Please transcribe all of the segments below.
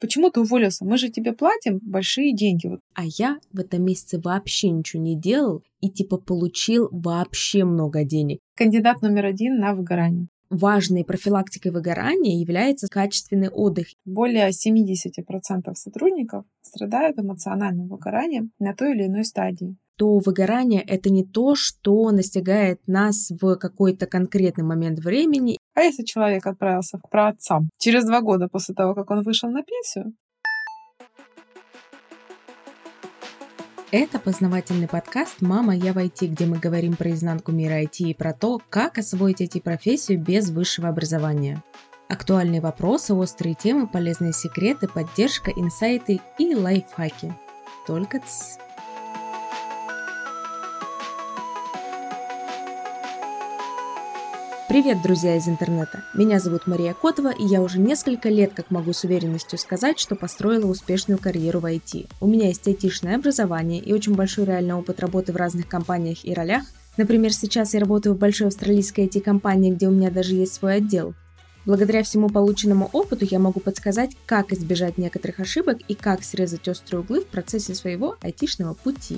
Почему ты уволился? Мы же тебе платим большие деньги. А я в этом месяце вообще ничего не делал и типа получил вообще много денег. Кандидат номер один на выгорание. Важной профилактикой выгорания является качественный отдых. Более 70% сотрудников страдают эмоциональным выгоранием на той или иной стадии то выгорание — это не то, что настигает нас в какой-то конкретный момент времени. А если человек отправился к праотцам через два года после того, как он вышел на пенсию? Это познавательный подкаст «Мама, я в IT», где мы говорим про изнанку мира IT и про то, как освоить IT-профессию без высшего образования. Актуальные вопросы, острые темы, полезные секреты, поддержка, инсайты и лайфхаки. Только ц. Привет, друзья из интернета! Меня зовут Мария Котова, и я уже несколько лет как могу с уверенностью сказать, что построила успешную карьеру в IT. У меня есть айтишное образование и очень большой реальный опыт работы в разных компаниях и ролях. Например, сейчас я работаю в большой австралийской IT-компании, где у меня даже есть свой отдел. Благодаря всему полученному опыту я могу подсказать, как избежать некоторых ошибок и как срезать острые углы в процессе своего айтишного пути.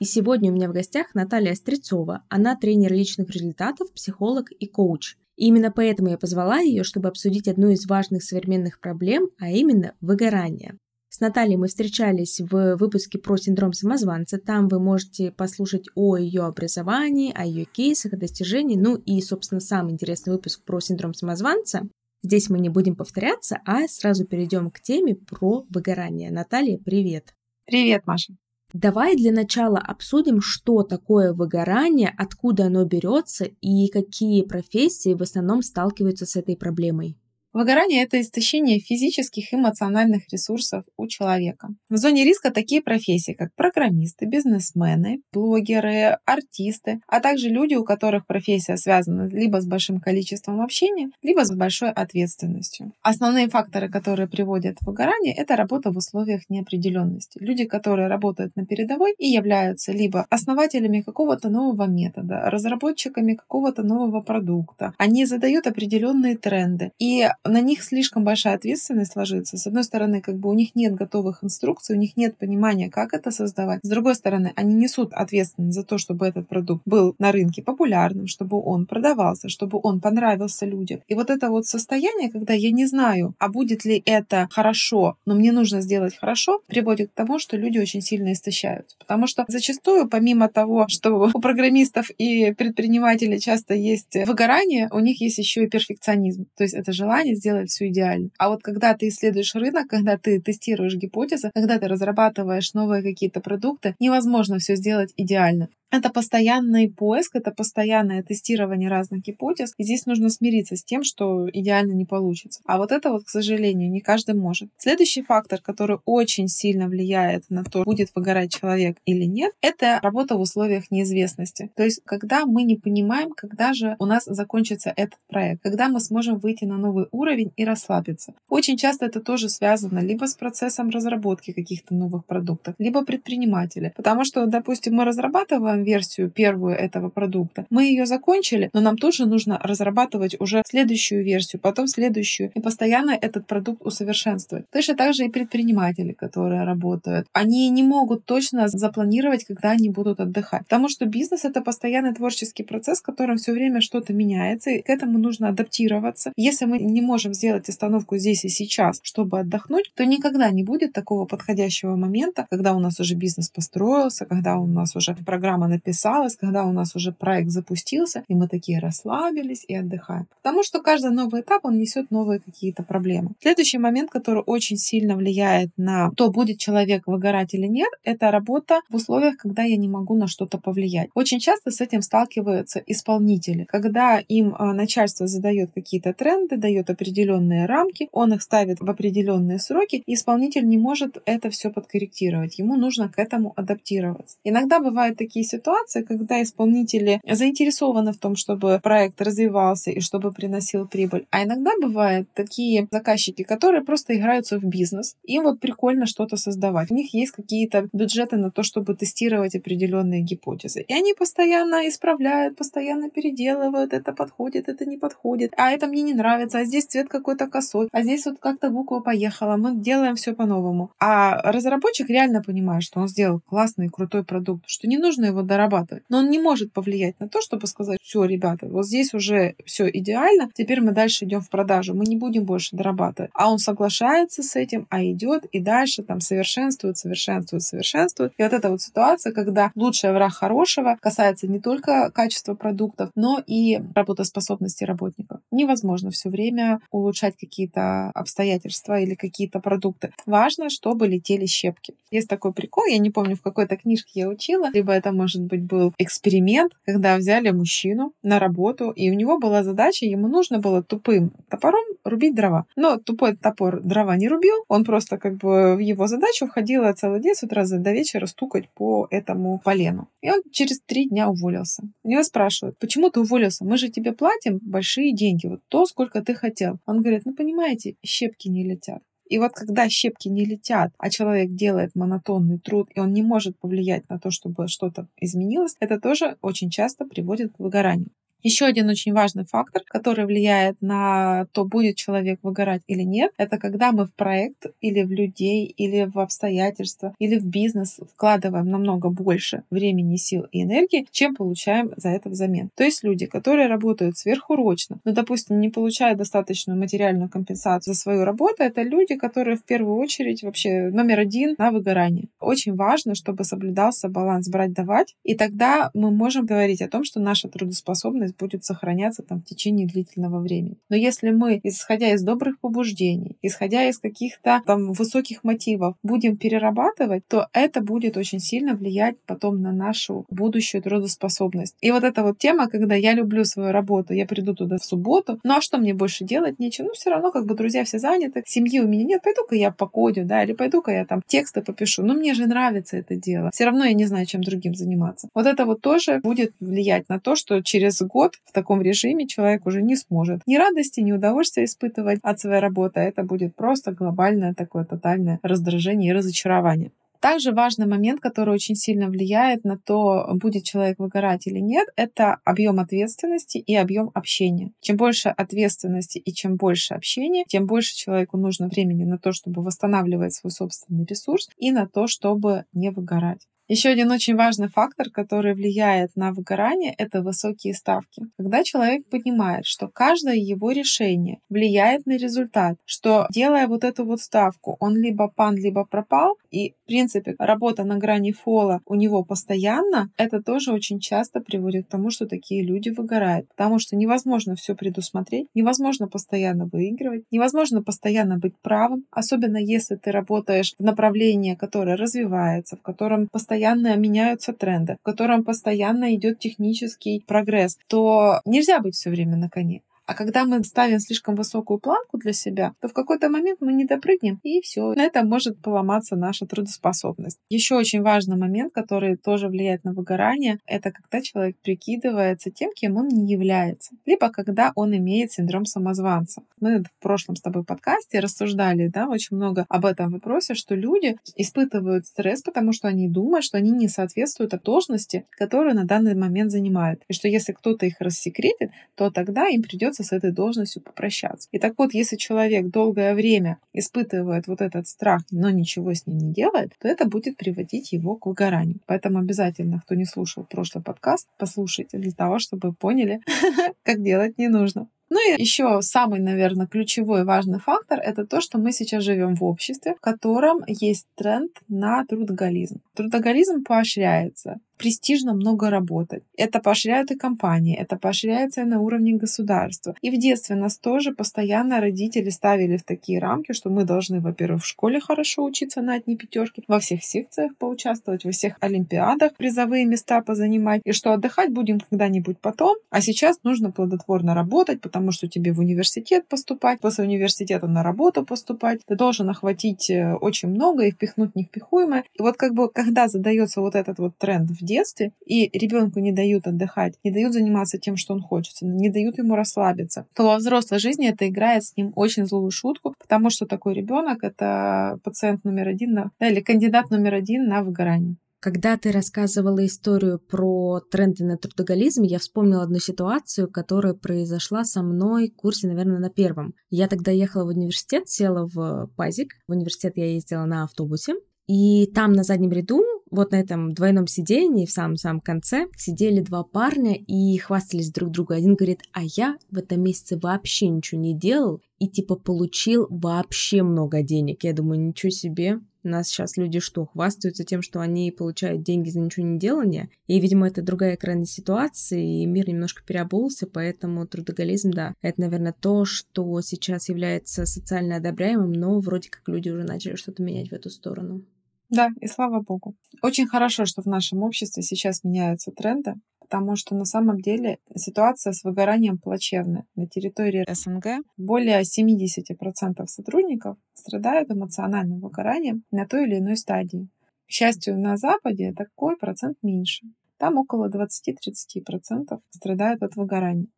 И сегодня у меня в гостях Наталья Стрецова. Она тренер личных результатов, психолог и коуч. И именно поэтому я позвала ее, чтобы обсудить одну из важных современных проблем, а именно выгорание. С Натальей мы встречались в выпуске про синдром самозванца. Там вы можете послушать о ее образовании, о ее кейсах, о достижениях, ну и, собственно, самый интересный выпуск про синдром самозванца. Здесь мы не будем повторяться, а сразу перейдем к теме про выгорание. Наталья, привет! Привет, Маша! Давай для начала обсудим, что такое выгорание, откуда оно берется и какие профессии в основном сталкиваются с этой проблемой. Выгорание – это истощение физических и эмоциональных ресурсов у человека. В зоне риска такие профессии, как программисты, бизнесмены, блогеры, артисты, а также люди, у которых профессия связана либо с большим количеством общения, либо с большой ответственностью. Основные факторы, которые приводят к выгоранию, это работа в условиях неопределенности. Люди, которые работают на передовой и являются либо основателями какого-то нового метода, разработчиками какого-то нового продукта, они задают определенные тренды. И на них слишком большая ответственность ложится. С одной стороны, как бы у них нет готовых инструкций, у них нет понимания, как это создавать. С другой стороны, они несут ответственность за то, чтобы этот продукт был на рынке популярным, чтобы он продавался, чтобы он понравился людям. И вот это вот состояние, когда я не знаю, а будет ли это хорошо, но мне нужно сделать хорошо, приводит к тому, что люди очень сильно истощаются. Потому что зачастую, помимо того, что у программистов и предпринимателей часто есть выгорание, у них есть еще и перфекционизм. То есть это желание желание сделать все идеально. А вот когда ты исследуешь рынок, когда ты тестируешь гипотезы, когда ты разрабатываешь новые какие-то продукты, невозможно все сделать идеально. Это постоянный поиск, это постоянное тестирование разных гипотез. И здесь нужно смириться с тем, что идеально не получится. А вот это вот, к сожалению, не каждый может. Следующий фактор, который очень сильно влияет на то, будет выгорать человек или нет, это работа в условиях неизвестности. То есть, когда мы не понимаем, когда же у нас закончится этот проект, когда мы сможем выйти на новый уровень и расслабиться. Очень часто это тоже связано либо с процессом разработки каких-то новых продуктов, либо предприниматели. Потому что, допустим, мы разрабатываем версию первую этого продукта. Мы ее закончили, но нам тоже нужно разрабатывать уже следующую версию, потом следующую, и постоянно этот продукт усовершенствовать. Точно так же и предприниматели, которые работают. Они не могут точно запланировать, когда они будут отдыхать. Потому что бизнес — это постоянный творческий процесс, в котором все время что-то меняется, и к этому нужно адаптироваться. Если мы не можем сделать остановку здесь и сейчас, чтобы отдохнуть, то никогда не будет такого подходящего момента, когда у нас уже бизнес построился, когда у нас уже программа написалась, когда у нас уже проект запустился, и мы такие расслабились и отдыхаем. Потому что каждый новый этап, он несет новые какие-то проблемы. Следующий момент, который очень сильно влияет на то, будет человек выгорать или нет, это работа в условиях, когда я не могу на что-то повлиять. Очень часто с этим сталкиваются исполнители, когда им а, начальство задает какие-то тренды, дает определенные рамки, он их ставит в определенные сроки, и исполнитель не может это все подкорректировать. Ему нужно к этому адаптироваться. Иногда бывают такие ситуации, ситуации, когда исполнители заинтересованы в том, чтобы проект развивался и чтобы приносил прибыль. А иногда бывают такие заказчики, которые просто играются в бизнес. Им вот прикольно что-то создавать. У них есть какие-то бюджеты на то, чтобы тестировать определенные гипотезы. И они постоянно исправляют, постоянно переделывают. Это подходит, это не подходит. А это мне не нравится. А здесь цвет какой-то косой. А здесь вот как-то буква поехала. Мы делаем все по-новому. А разработчик реально понимает, что он сделал классный, крутой продукт, что не нужно его дорабатывать. Но он не может повлиять на то, чтобы сказать, все, ребята, вот здесь уже все идеально, теперь мы дальше идем в продажу, мы не будем больше дорабатывать. А он соглашается с этим, а идет и дальше там совершенствует, совершенствует, совершенствует. И вот эта вот ситуация, когда лучший враг хорошего касается не только качества продуктов, но и работоспособности работников. Невозможно все время улучшать какие-то обстоятельства или какие-то продукты. Важно, чтобы летели щепки. Есть такой прикол, я не помню, в какой-то книжке я учила, либо это, может быть, был эксперимент, когда взяли мужчину на работу, и у него была задача, ему нужно было тупым топором рубить дрова. Но тупой топор дрова не рубил, он просто как бы в его задачу входило целый день с утра до вечера стукать по этому полену. И он через три дня уволился. У него спрашивают, почему ты уволился? Мы же тебе платим большие деньги, вот то, сколько ты хотел. Он говорит, ну понимаете, щепки не летят. И вот когда щепки не летят, а человек делает монотонный труд, и он не может повлиять на то, чтобы что-то изменилось, это тоже очень часто приводит к выгоранию. Еще один очень важный фактор, который влияет на то, будет человек выгорать или нет, это когда мы в проект или в людей, или в обстоятельства, или в бизнес вкладываем намного больше времени, сил и энергии, чем получаем за это взамен. То есть люди, которые работают сверхурочно, но, допустим, не получают достаточную материальную компенсацию за свою работу, это люди, которые в первую очередь вообще номер один на выгорание. Очень важно, чтобы соблюдался баланс брать-давать, и тогда мы можем говорить о том, что наша трудоспособность уверенность будет сохраняться там в течение длительного времени. Но если мы, исходя из добрых побуждений, исходя из каких-то там высоких мотивов, будем перерабатывать, то это будет очень сильно влиять потом на нашу будущую трудоспособность. И вот эта вот тема, когда я люблю свою работу, я приду туда в субботу, ну а что мне больше делать? Нечего. Ну все равно как бы друзья все заняты, семьи у меня нет, пойду-ка я покодю, да, или пойду-ка я там тексты попишу. Но мне же нравится это дело. Все равно я не знаю, чем другим заниматься. Вот это вот тоже будет влиять на то, что через год год в таком режиме человек уже не сможет ни радости, ни удовольствия испытывать от своей работы. А это будет просто глобальное такое тотальное раздражение и разочарование. Также важный момент, который очень сильно влияет на то, будет человек выгорать или нет, это объем ответственности и объем общения. Чем больше ответственности и чем больше общения, тем больше человеку нужно времени на то, чтобы восстанавливать свой собственный ресурс и на то, чтобы не выгорать. Еще один очень важный фактор, который влияет на выгорание, это высокие ставки. Когда человек понимает, что каждое его решение влияет на результат, что делая вот эту вот ставку, он либо пан, либо пропал, и в принципе работа на грани фола у него постоянно, это тоже очень часто приводит к тому, что такие люди выгорают. Потому что невозможно все предусмотреть, невозможно постоянно выигрывать, невозможно постоянно быть правым, особенно если ты работаешь в направлении, которое развивается, в котором постоянно постоянно меняются тренды, в котором постоянно идет технический прогресс, то нельзя быть все время на коне. А когда мы ставим слишком высокую планку для себя, то в какой-то момент мы не допрыгнем, и все. На этом может поломаться наша трудоспособность. Еще очень важный момент, который тоже влияет на выгорание, это когда человек прикидывается тем, кем он не является. Либо когда он имеет синдром самозванца. Мы в прошлом с тобой подкасте рассуждали да, очень много об этом вопросе, что люди испытывают стресс, потому что они думают, что они не соответствуют должности, которую на данный момент занимают. И что если кто-то их рассекретит, то тогда им придется придется с этой должностью попрощаться. И так вот, если человек долгое время испытывает вот этот страх, но ничего с ним не делает, то это будет приводить его к выгоранию. Поэтому обязательно, кто не слушал прошлый подкаст, послушайте для того, чтобы поняли, как делать не нужно. Ну и еще самый, наверное, ключевой важный фактор — это то, что мы сейчас живем в обществе, в котором есть тренд на трудоголизм. Трудоголизм поощряется престижно много работать. Это поощряют и компании, это поощряется и на уровне государства. И в детстве нас тоже постоянно родители ставили в такие рамки, что мы должны, во-первых, в школе хорошо учиться на одни пятерки, во всех секциях поучаствовать, во всех олимпиадах призовые места позанимать, и что отдыхать будем когда-нибудь потом, а сейчас нужно плодотворно работать, потому что тебе в университет поступать, после университета на работу поступать, ты должен охватить э, очень много и впихнуть невпихуемое. И вот как бы когда задается вот этот вот тренд в детстве, и ребенку не дают отдыхать, не дают заниматься тем, что он хочет, не дают ему расслабиться, то во взрослой жизни это играет с ним очень злую шутку, потому что такой ребенок это пациент номер один на, да, или кандидат номер один на выгорание. Когда ты рассказывала историю про тренды на трудоголизм, я вспомнила одну ситуацию, которая произошла со мной в курсе, наверное, на первом. Я тогда ехала в университет, села в пазик. В университет я ездила на автобусе. И там на заднем ряду, вот на этом двойном сидении, в самом-самом конце, сидели два парня и хвастались друг другу. Один говорит, а я в этом месяце вообще ничего не делал и типа получил вообще много денег. Я думаю, ничего себе, нас сейчас люди что, хвастаются тем, что они получают деньги за ничего не делание? И, видимо, это другая крайняя ситуация, и мир немножко переобулся, поэтому трудоголизм, да, это, наверное, то, что сейчас является социально одобряемым, но вроде как люди уже начали что-то менять в эту сторону. Да, и слава богу. Очень хорошо, что в нашем обществе сейчас меняются тренды, потому что на самом деле ситуация с выгоранием плачевная. На территории СНГ более 70% сотрудников страдают эмоциональным выгоранием на той или иной стадии. К счастью, на Западе такой процент меньше. Там около 20-30% страдают от выгорания.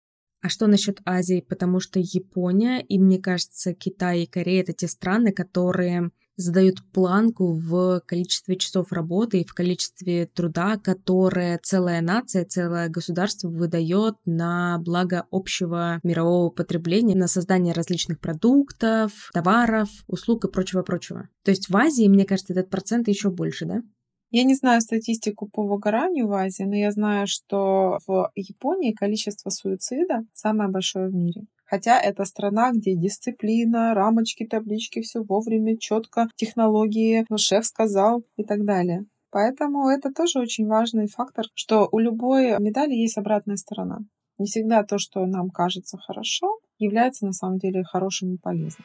А что насчет Азии? Потому что Япония и, мне кажется, Китай и Корея — это те страны, которые задают планку в количестве часов работы и в количестве труда, которое целая нация, целое государство выдает на благо общего мирового потребления, на создание различных продуктов, товаров, услуг и прочего-прочего. То есть в Азии, мне кажется, этот процент еще больше, да? Я не знаю статистику по выгоранию в Азии, но я знаю, что в Японии количество суицида самое большое в мире. Хотя это страна, где дисциплина, рамочки, таблички, все вовремя, четко, технологии, ну, шеф сказал и так далее. Поэтому это тоже очень важный фактор, что у любой медали есть обратная сторона. Не всегда то, что нам кажется хорошо, является на самом деле хорошим и полезным.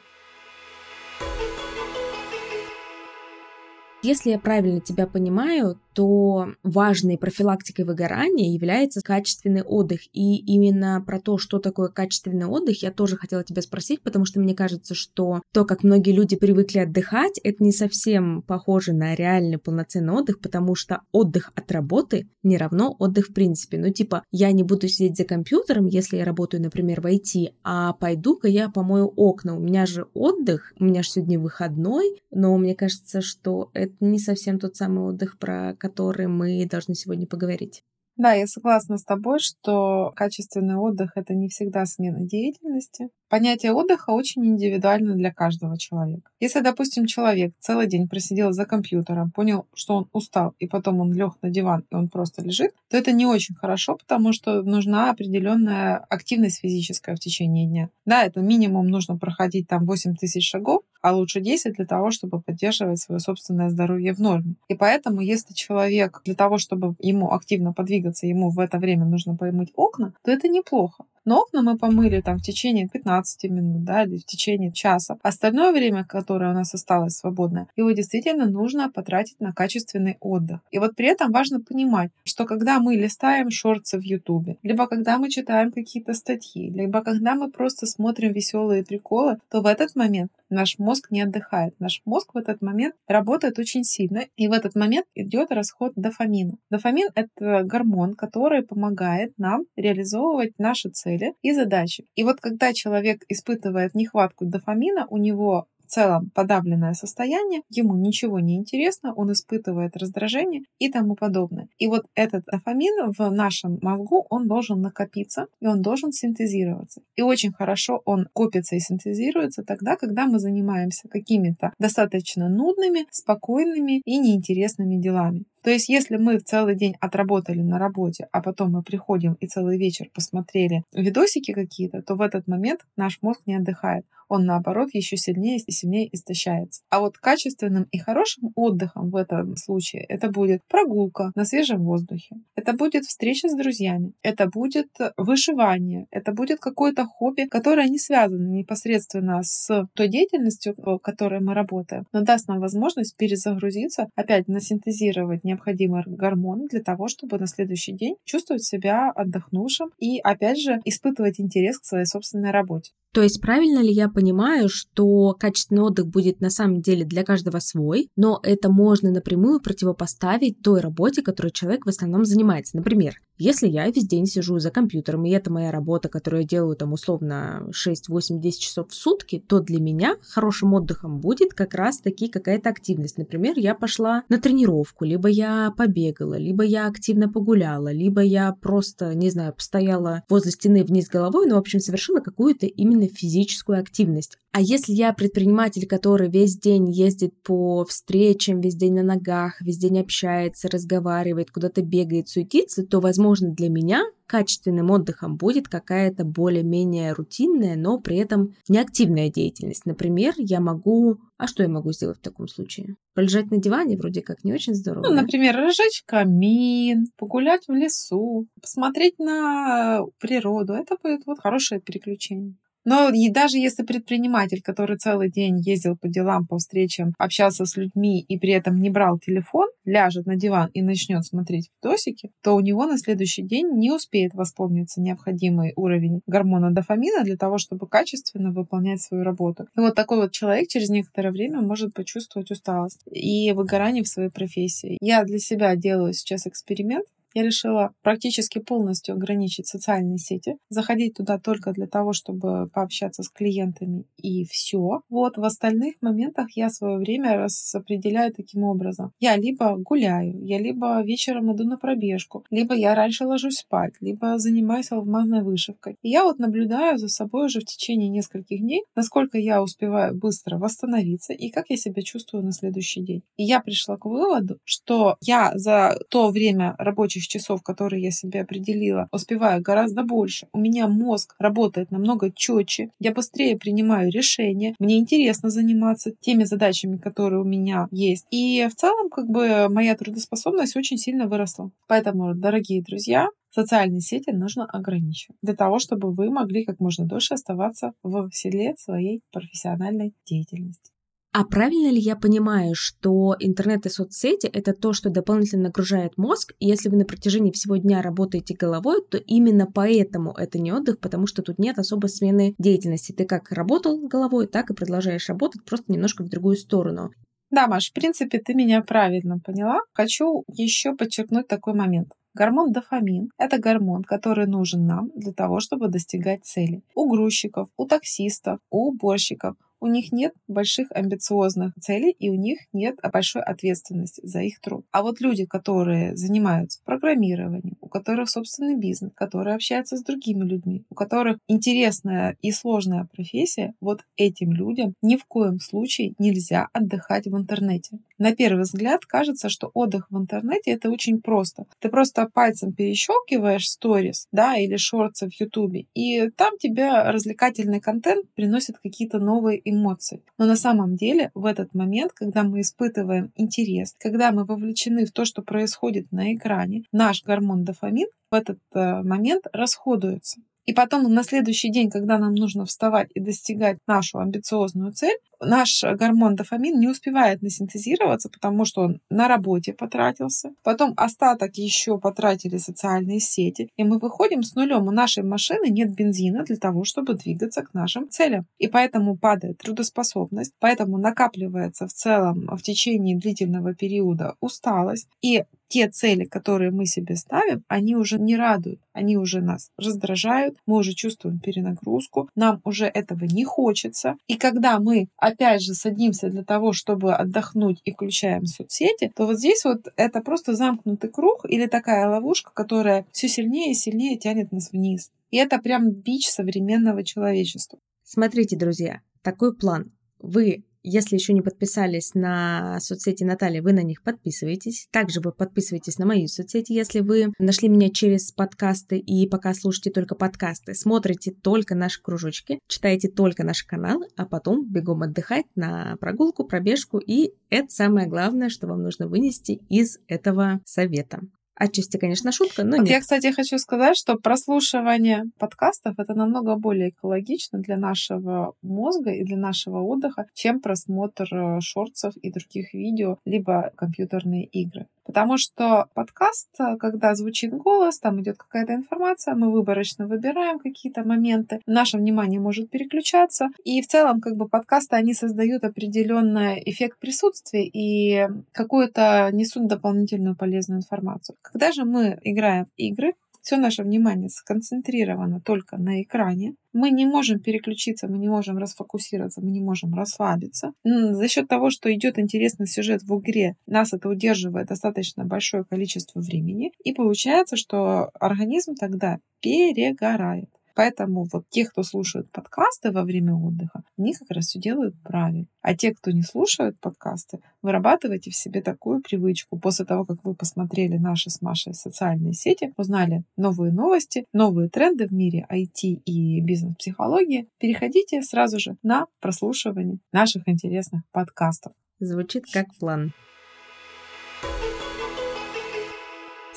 Если я правильно тебя понимаю, то важной профилактикой выгорания является качественный отдых. И именно про то, что такое качественный отдых, я тоже хотела тебя спросить, потому что мне кажется, что то, как многие люди привыкли отдыхать, это не совсем похоже на реальный полноценный отдых, потому что отдых от работы не равно отдых в принципе. Ну, типа, я не буду сидеть за компьютером, если я работаю, например, в IT, а пойду-ка я помою окна. У меня же отдых, у меня же сегодня выходной, но мне кажется, что это не совсем тот самый отдых, про который мы должны сегодня поговорить. Да, я согласна с тобой, что качественный отдых — это не всегда смена деятельности. Понятие отдыха очень индивидуально для каждого человека. Если, допустим, человек целый день просидел за компьютером, понял, что он устал, и потом он лег на диван, и он просто лежит, то это не очень хорошо, потому что нужна определенная активность физическая в течение дня. Да, это минимум нужно проходить там 8 тысяч шагов, а лучше 10 для того, чтобы поддерживать свое собственное здоровье в норме. И поэтому, если человек для того, чтобы ему активно подвигаться, ему в это время нужно помыть окна, то это неплохо. Но окна мы помыли там в течение 15 минут, да, или в течение часа. Остальное время, которое у нас осталось свободное, его действительно нужно потратить на качественный отдых. И вот при этом важно понимать, что когда мы листаем шорты в Ютубе, либо когда мы читаем какие-то статьи, либо когда мы просто смотрим веселые приколы, то в этот момент наш мозг не отдыхает. Наш мозг в этот момент работает очень сильно, и в этот момент идет расход дофамина. Дофамин — это гормон, который помогает нам реализовывать наши цели цели и задачи. И вот когда человек испытывает нехватку дофамина, у него в целом подавленное состояние, ему ничего не интересно, он испытывает раздражение и тому подобное. И вот этот дофамин в нашем мозгу, он должен накопиться, и он должен синтезироваться. И очень хорошо он копится и синтезируется тогда, когда мы занимаемся какими-то достаточно нудными, спокойными и неинтересными делами. То есть, если мы целый день отработали на работе, а потом мы приходим и целый вечер посмотрели видосики какие-то, то в этот момент наш мозг не отдыхает. Он, наоборот, еще сильнее и сильнее истощается. А вот качественным и хорошим отдыхом в этом случае это будет прогулка на свежем воздухе, это будет встреча с друзьями, это будет вышивание, это будет какое-то хобби, которое не связано непосредственно с той деятельностью, в которой мы работаем, но даст нам возможность перезагрузиться, опять насинтезировать необходимый гормон для того, чтобы на следующий день чувствовать себя отдохнувшим и, опять же, испытывать интерес к своей собственной работе. То есть правильно ли я понимаю, что качественный отдых будет на самом деле для каждого свой, но это можно напрямую противопоставить той работе, которой человек в основном занимается. Например, если я весь день сижу за компьютером, и это моя работа, которую я делаю там условно 6, 8, 10 часов в сутки, то для меня хорошим отдыхом будет как раз таки какая-то активность. Например, я пошла на тренировку, либо я побегала, либо я активно погуляла, либо я просто, не знаю, постояла возле стены вниз головой, ну, в общем, совершила какую-то именно физическую активность. А если я предприниматель, который весь день ездит по встречам, весь день на ногах, весь день общается, разговаривает, куда-то бегает, суетится, то, возможно, для меня качественным отдыхом будет какая-то более-менее рутинная, но при этом неактивная деятельность. Например, я могу... А что я могу сделать в таком случае? Полежать на диване вроде как не очень здорово. Ну, да? например, разжечь камин, погулять в лесу, посмотреть на природу. Это будет вот хорошее переключение. Но и даже если предприниматель, который целый день ездил по делам, по встречам, общался с людьми и при этом не брал телефон, ляжет на диван и начнет смотреть видосики, то у него на следующий день не успеет восполниться необходимый уровень гормона дофамина для того, чтобы качественно выполнять свою работу. И вот такой вот человек через некоторое время может почувствовать усталость и выгорание в своей профессии. Я для себя делаю сейчас эксперимент я решила практически полностью ограничить социальные сети, заходить туда только для того, чтобы пообщаться с клиентами и все. Вот в остальных моментах я свое время распределяю таким образом. Я либо гуляю, я либо вечером иду на пробежку, либо я раньше ложусь спать, либо занимаюсь алмазной вышивкой. И я вот наблюдаю за собой уже в течение нескольких дней, насколько я успеваю быстро восстановиться и как я себя чувствую на следующий день. И я пришла к выводу, что я за то время рабочих часов, которые я себе определила, успеваю гораздо больше. У меня мозг работает намного четче, я быстрее принимаю решения, мне интересно заниматься теми задачами, которые у меня есть. И в целом, как бы, моя трудоспособность очень сильно выросла. Поэтому, дорогие друзья, социальные сети нужно ограничивать для того, чтобы вы могли как можно дольше оставаться в седле своей профессиональной деятельности. А правильно ли я понимаю, что интернет и соцсети — это то, что дополнительно нагружает мозг, и если вы на протяжении всего дня работаете головой, то именно поэтому это не отдых, потому что тут нет особой смены деятельности. Ты как работал головой, так и продолжаешь работать, просто немножко в другую сторону. Да, Маш, в принципе, ты меня правильно поняла. Хочу еще подчеркнуть такой момент. Гормон дофамин – это гормон, который нужен нам для того, чтобы достигать цели. У грузчиков, у таксистов, у уборщиков – у них нет больших амбициозных целей и у них нет большой ответственности за их труд. А вот люди, которые занимаются программированием, у которых собственный бизнес, которые общаются с другими людьми, у которых интересная и сложная профессия, вот этим людям ни в коем случае нельзя отдыхать в интернете. На первый взгляд кажется, что отдых в интернете это очень просто. Ты просто пальцем перещелкиваешь сторис, да, или шорты в Ютубе, и там тебе развлекательный контент приносит какие-то новые эмоций. Но на самом деле в этот момент, когда мы испытываем интерес, когда мы вовлечены в то, что происходит на экране, наш гормон дофамин в этот э, момент расходуется. И потом на следующий день, когда нам нужно вставать и достигать нашу амбициозную цель, наш гормон дофамин не успевает насинтезироваться, потому что он на работе потратился. Потом остаток еще потратили социальные сети. И мы выходим с нулем. У нашей машины нет бензина для того, чтобы двигаться к нашим целям. И поэтому падает трудоспособность, поэтому накапливается в целом в течение длительного периода усталость. И те цели, которые мы себе ставим, они уже не радуют, они уже нас раздражают, мы уже чувствуем перенагрузку, нам уже этого не хочется. И когда мы опять же садимся для того, чтобы отдохнуть и включаем соцсети, то вот здесь вот это просто замкнутый круг или такая ловушка, которая все сильнее и сильнее тянет нас вниз. И это прям бич современного человечества. Смотрите, друзья, такой план. Вы если еще не подписались на соцсети Натальи, вы на них подписывайтесь. Также вы подписывайтесь на мои соцсети, если вы нашли меня через подкасты и пока слушаете только подкасты, смотрите только наши кружочки, читаете только наш канал, а потом бегом отдыхать на прогулку, пробежку. И это самое главное, что вам нужно вынести из этого совета. Отчасти, конечно, шутка, но вот нет. Я, кстати, хочу сказать, что прослушивание подкастов это намного более экологично для нашего мозга и для нашего отдыха, чем просмотр э, шортсов и других видео, либо компьютерные игры. Потому что подкаст, когда звучит голос, там идет какая-то информация, мы выборочно выбираем какие-то моменты, наше внимание может переключаться. И в целом, как бы подкасты, они создают определенный эффект присутствия и какую-то несут дополнительную полезную информацию. Когда же мы играем в игры, все наше внимание сконцентрировано только на экране, мы не можем переключиться, мы не можем расфокусироваться, мы не можем расслабиться. За счет того, что идет интересный сюжет в игре, нас это удерживает достаточно большое количество времени. И получается, что организм тогда перегорает. Поэтому вот те, кто слушают подкасты во время отдыха, они как раз все делают правильно. А те, кто не слушают подкасты, вырабатывайте в себе такую привычку. После того, как вы посмотрели наши с Машей социальные сети, узнали новые новости, новые тренды в мире IT и бизнес-психологии, переходите сразу же на прослушивание наших интересных подкастов. Звучит как план.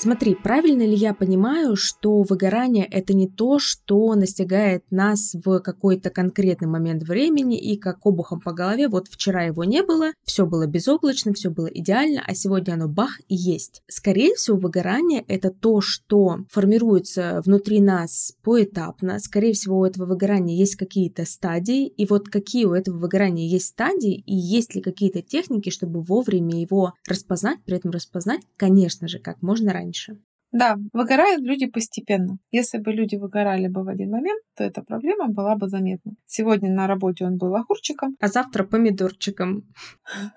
Смотри, правильно ли я понимаю, что выгорание это не то, что настигает нас в какой-то конкретный момент времени и как обухом по голове, вот вчера его не было, все было безоблачно, все было идеально, а сегодня оно бах и есть. Скорее всего, выгорание это то, что формируется внутри нас поэтапно. Скорее всего, у этого выгорания есть какие-то стадии, и вот какие у этого выгорания есть стадии, и есть ли какие-то техники, чтобы вовремя его распознать, при этом распознать, конечно же, как можно раньше раньше. Да, выгорают люди постепенно. Если бы люди выгорали бы в один момент, то эта проблема была бы заметна. Сегодня на работе он был огурчиком. А завтра помидорчиком.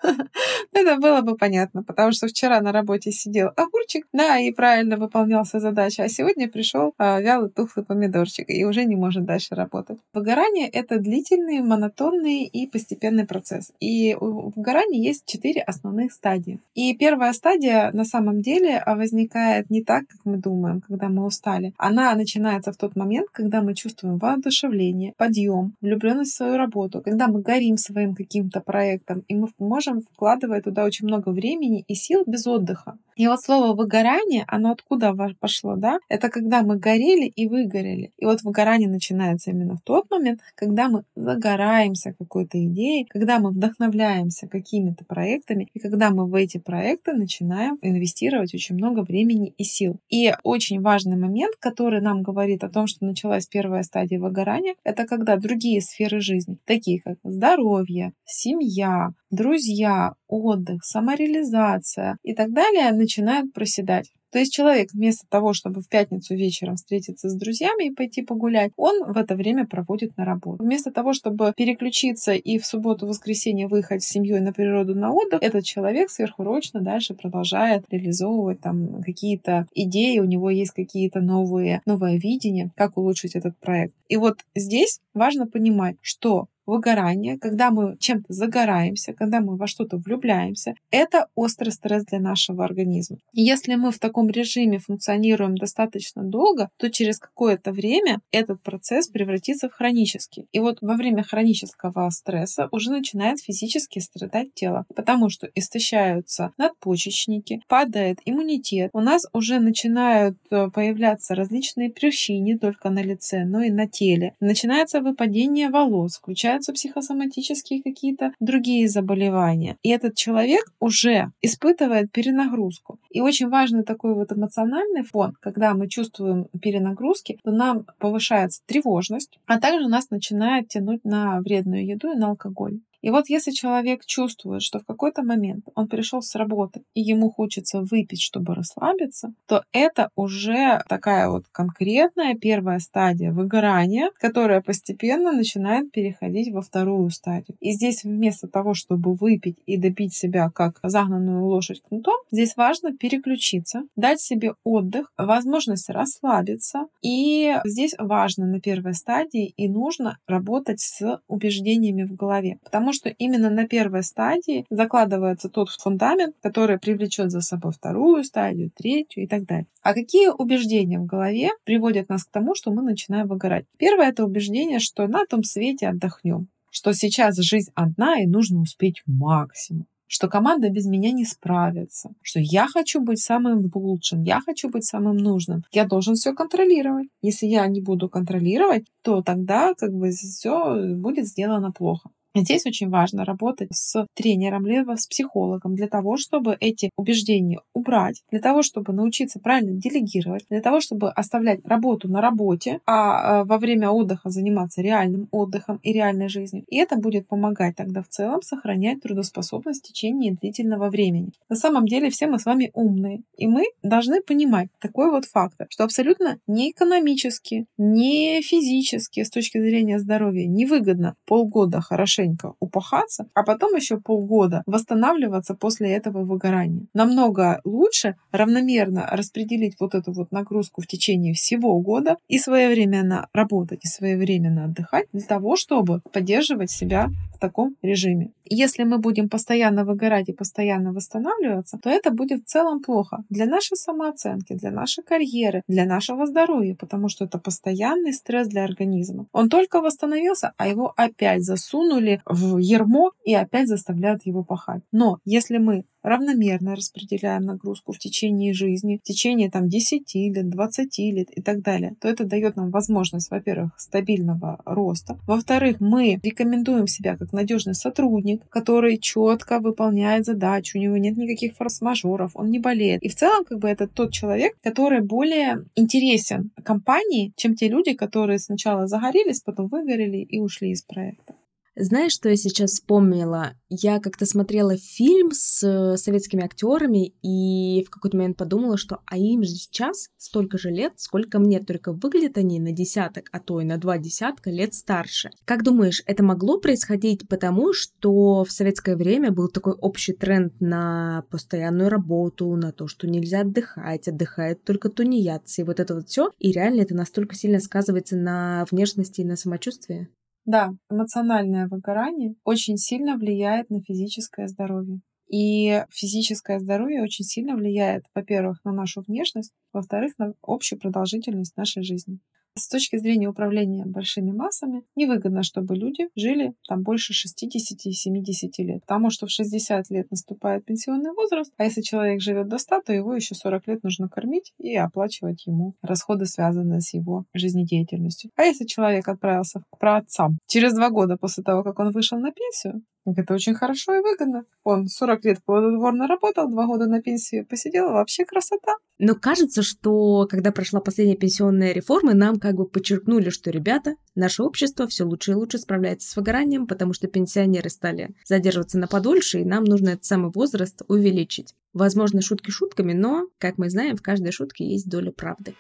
Это было бы понятно, потому что вчера на работе сидел огурчик, да, и правильно выполнялся задача, а сегодня пришел а, вялый тухлый помидорчик и уже не может дальше работать. Выгорание — это длительный, монотонный и постепенный процесс. И у выгорания есть четыре основных стадии. И первая стадия на самом деле возникает не так, как мы думаем, когда мы устали. Она начинается в тот момент, когда мы чувствуем воодушевление, подъем, влюбленность в свою работу, когда мы горим своим каким-то проектом, и мы можем вкладывать туда очень много времени и сил без отдыха. И вот слово выгорание, оно откуда пошло, да? Это когда мы горели и выгорели. И вот выгорание начинается именно в тот момент, когда мы загораемся какой-то идеей, когда мы вдохновляемся какими-то проектами, и когда мы в эти проекты начинаем инвестировать очень много времени и сил. И очень важный момент, который нам говорит о том, что началась первая стадия выгорания, это когда другие сферы жизни, такие как здоровье, семья, друзья, отдых, самореализация и так далее, начинают проседать. То есть человек вместо того, чтобы в пятницу вечером встретиться с друзьями и пойти погулять, он в это время проводит на работу. Вместо того, чтобы переключиться и в субботу-воскресенье выехать с семьей на природу на отдых, этот человек сверхурочно дальше продолжает реализовывать там какие-то идеи, у него есть какие-то новые, новое видение, как улучшить этот проект. И вот здесь важно понимать, что выгорание, когда мы чем-то загораемся, когда мы во что-то влюбляемся, это острый стресс для нашего организма. И если мы в таком режиме функционируем достаточно долго, то через какое-то время этот процесс превратится в хронический. И вот во время хронического стресса уже начинает физически страдать тело, потому что истощаются надпочечники, падает иммунитет, у нас уже начинают э, появляться различные прыщи не только на лице, но и на теле. Начинается выпадение волос, включая появляются психосоматические какие-то другие заболевания. И этот человек уже испытывает перенагрузку. И очень важный такой вот эмоциональный фон, когда мы чувствуем перенагрузки, то нам повышается тревожность, а также нас начинает тянуть на вредную еду и на алкоголь. И вот если человек чувствует, что в какой-то момент он пришел с работы и ему хочется выпить, чтобы расслабиться, то это уже такая вот конкретная первая стадия выгорания, которая постепенно начинает переходить во вторую стадию. И здесь вместо того, чтобы выпить и добить себя как загнанную лошадь кнутом, здесь важно переключиться, дать себе отдых, возможность расслабиться. И здесь важно на первой стадии и нужно работать с убеждениями в голове, потому что именно на первой стадии закладывается тот фундамент, который привлечет за собой вторую стадию, третью и так далее. А какие убеждения в голове приводят нас к тому, что мы начинаем выгорать? Первое это убеждение, что на том свете отдохнем что сейчас жизнь одна и нужно успеть максимум что команда без меня не справится, что я хочу быть самым лучшим, я хочу быть самым нужным. Я должен все контролировать. Если я не буду контролировать, то тогда как бы все будет сделано плохо. Здесь очень важно работать с тренером либо с психологом для того, чтобы эти убеждения убрать, для того, чтобы научиться правильно делегировать, для того, чтобы оставлять работу на работе, а э, во время отдыха заниматься реальным отдыхом и реальной жизнью. И это будет помогать тогда в целом сохранять трудоспособность в течение длительного времени. На самом деле все мы с вами умные, и мы должны понимать такой вот факт, что абсолютно не экономически, не физически с точки зрения здоровья невыгодно полгода хорошенько упахаться, а потом еще полгода восстанавливаться после этого выгорания. Намного лучше равномерно распределить вот эту вот нагрузку в течение всего года и своевременно работать, и своевременно отдыхать для того, чтобы поддерживать себя в таком режиме. Если мы будем постоянно выгорать и постоянно восстанавливаться, то это будет в целом плохо для нашей самооценки, для нашей карьеры, для нашего здоровья, потому что это постоянный стресс для организма. Он только восстановился, а его опять засунули в ермо и опять заставляют его пахать. Но если мы равномерно распределяем нагрузку в течение жизни, в течение там 10 лет, 20 лет и так далее, то это дает нам возможность, во-первых, стабильного роста. Во-вторых, мы рекомендуем себя как надежный сотрудник, который четко выполняет задачу, у него нет никаких форс-мажоров, он не болеет. И в целом, как бы это тот человек, который более интересен компании, чем те люди, которые сначала загорелись, потом выгорели и ушли из проекта. Знаешь, что я сейчас вспомнила? Я как-то смотрела фильм с э, советскими актерами и в какой-то момент подумала, что а им же сейчас столько же лет, сколько мне, только выглядят они на десяток, а то и на два десятка лет старше. Как думаешь, это могло происходить потому, что в советское время был такой общий тренд на постоянную работу, на то, что нельзя отдыхать, отдыхают только тунеядцы, и вот это вот все, и реально это настолько сильно сказывается на внешности и на самочувствии? Да, эмоциональное выгорание очень сильно влияет на физическое здоровье. И физическое здоровье очень сильно влияет, во-первых, на нашу внешность, во-вторых, на общую продолжительность нашей жизни. С точки зрения управления большими массами, невыгодно, чтобы люди жили там больше 60-70 лет. Потому что в 60 лет наступает пенсионный возраст, а если человек живет до 100, то его еще 40 лет нужно кормить и оплачивать ему расходы, связанные с его жизнедеятельностью. А если человек отправился к праотцам через два года после того, как он вышел на пенсию, это очень хорошо и выгодно. Он 40 лет плодотворно работал, два года на пенсию посидел, вообще красота. Но кажется, что когда прошла последняя пенсионная реформа, нам как бы подчеркнули, что, ребята, наше общество все лучше и лучше справляется с выгоранием, потому что пенсионеры стали задерживаться на подольше, и нам нужно этот самый возраст увеличить. Возможно, шутки шутками, но, как мы знаем, в каждой шутке есть доля правды.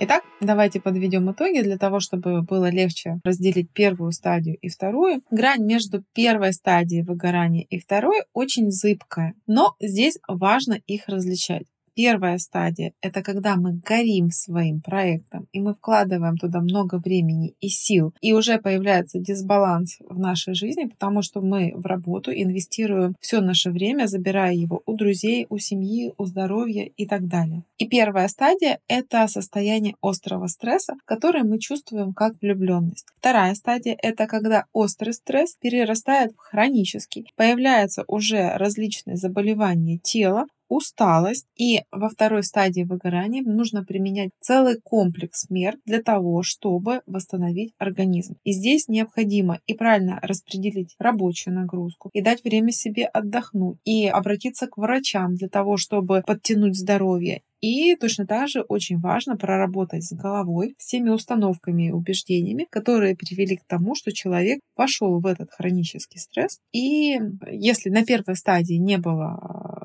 Итак, давайте подведем итоги для того, чтобы было легче разделить первую стадию и вторую. Грань между первой стадией выгорания и второй очень зыбкая, но здесь важно их различать. Первая стадия — это когда мы горим своим проектом, и мы вкладываем туда много времени и сил, и уже появляется дисбаланс в нашей жизни, потому что мы в работу инвестируем все наше время, забирая его у друзей, у семьи, у здоровья и так далее. И первая стадия — это состояние острого стресса, которое мы чувствуем как влюбленность. Вторая стадия — это когда острый стресс перерастает в хронический, появляются уже различные заболевания тела, усталость. И во второй стадии выгорания нужно применять целый комплекс мер для того, чтобы восстановить организм. И здесь необходимо и правильно распределить рабочую нагрузку, и дать время себе отдохнуть, и обратиться к врачам для того, чтобы подтянуть здоровье, и точно так же очень важно проработать с головой, с теми установками и убеждениями, которые привели к тому, что человек пошел в этот хронический стресс. И если на первой стадии не была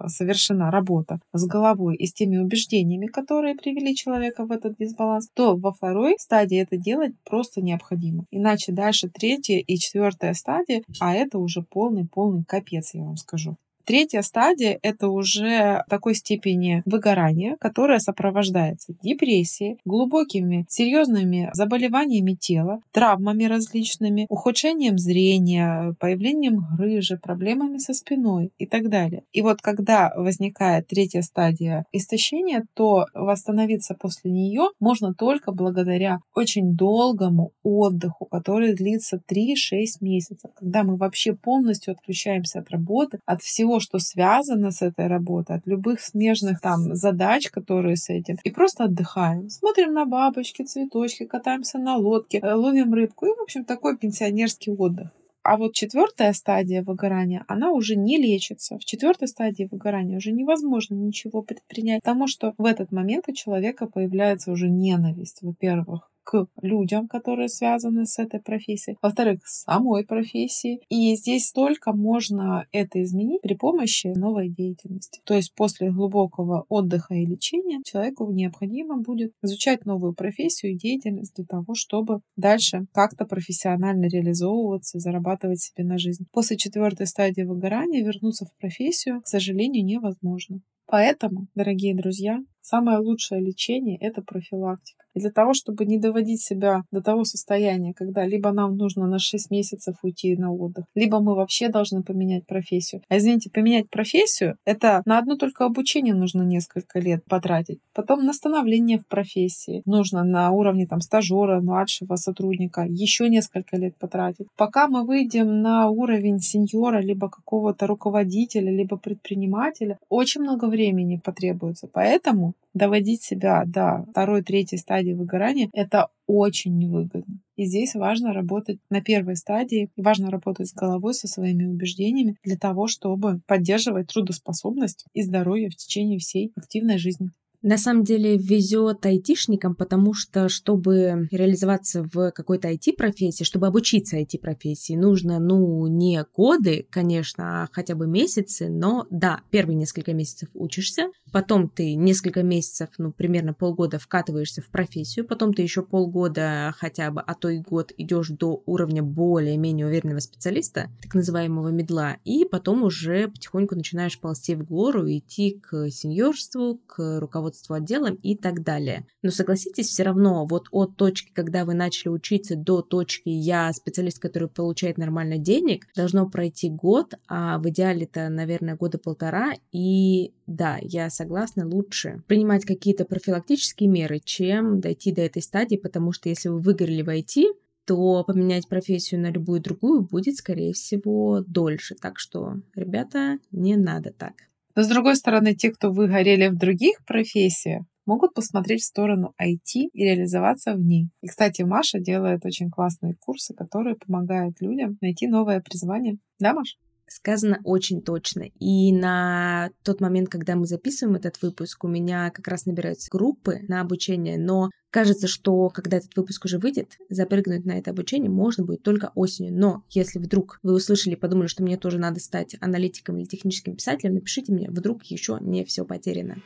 совершена работа с головой и с теми убеждениями, которые привели человека в этот дисбаланс, то во второй стадии это делать просто необходимо. Иначе дальше третья и четвертая стадия, а это уже полный-полный капец, я вам скажу. Третья стадия — это уже такой степени выгорания, которая сопровождается депрессией, глубокими серьезными заболеваниями тела, травмами различными, ухудшением зрения, появлением грыжи, проблемами со спиной и так далее. И вот когда возникает третья стадия истощения, то восстановиться после нее можно только благодаря очень долгому отдыху, который длится 3-6 месяцев, когда мы вообще полностью отключаемся от работы, от всего, всего, что связано с этой работой, от любых смежных там задач, которые с этим, и просто отдыхаем. Смотрим на бабочки, цветочки, катаемся на лодке, э, ловим рыбку. И, в общем, такой пенсионерский отдых. А вот четвертая стадия выгорания, она уже не лечится. В четвертой стадии выгорания уже невозможно ничего предпринять, потому что в этот момент у человека появляется уже ненависть, во-первых, к людям, которые связаны с этой профессией, во-вторых, к самой профессии. И здесь только можно это изменить при помощи новой деятельности. То есть после глубокого отдыха и лечения человеку необходимо будет изучать новую профессию и деятельность для того, чтобы дальше как-то профессионально реализовываться, зарабатывать себе на жизнь. После четвертой стадии выгорания вернуться в профессию, к сожалению, невозможно. Поэтому, дорогие друзья, самое лучшее лечение — это профилактика. И для того, чтобы не доводить себя до того состояния, когда либо нам нужно на 6 месяцев уйти на отдых, либо мы вообще должны поменять профессию. А извините, поменять профессию — это на одно только обучение нужно несколько лет потратить. Потом на становление в профессии нужно на уровне там, стажера, младшего сотрудника еще несколько лет потратить. Пока мы выйдем на уровень сеньора, либо какого-то руководителя, либо предпринимателя, очень много времени потребуется. Поэтому доводить себя до второй, третьей стадии выгорания, это очень невыгодно. И здесь важно работать на первой стадии, важно работать с головой, со своими убеждениями для того, чтобы поддерживать трудоспособность и здоровье в течение всей активной жизни. На самом деле везет айтишникам, потому что, чтобы реализоваться в какой-то IT-профессии, чтобы обучиться IT-профессии, нужно, ну, не годы, конечно, а хотя бы месяцы, но да, первые несколько месяцев учишься, потом ты несколько месяцев, ну, примерно полгода вкатываешься в профессию, потом ты еще полгода хотя бы, а то и год идешь до уровня более-менее уверенного специалиста, так называемого медла, и потом уже потихоньку начинаешь ползти в гору, идти к сеньорству, к руководству руководству отделом и так далее. Но согласитесь, все равно вот от точки, когда вы начали учиться, до точки «я специалист, который получает нормально денег», должно пройти год, а в идеале это, наверное, года полтора. И да, я согласна, лучше принимать какие-то профилактические меры, чем дойти до этой стадии, потому что если вы выгорели в IT, то поменять профессию на любую другую будет, скорее всего, дольше. Так что, ребята, не надо так. Но с другой стороны, те, кто выгорели в других профессиях, могут посмотреть в сторону IT и реализоваться в ней. И, кстати, Маша делает очень классные курсы, которые помогают людям найти новое призвание. Да, Маш? Сказано очень точно. И на тот момент, когда мы записываем этот выпуск, у меня как раз набираются группы на обучение, но кажется, что когда этот выпуск уже выйдет, запрыгнуть на это обучение можно будет только осенью. Но если вдруг вы услышали и подумали, что мне тоже надо стать аналитиком или техническим писателем, напишите мне, вдруг еще не все потеряно.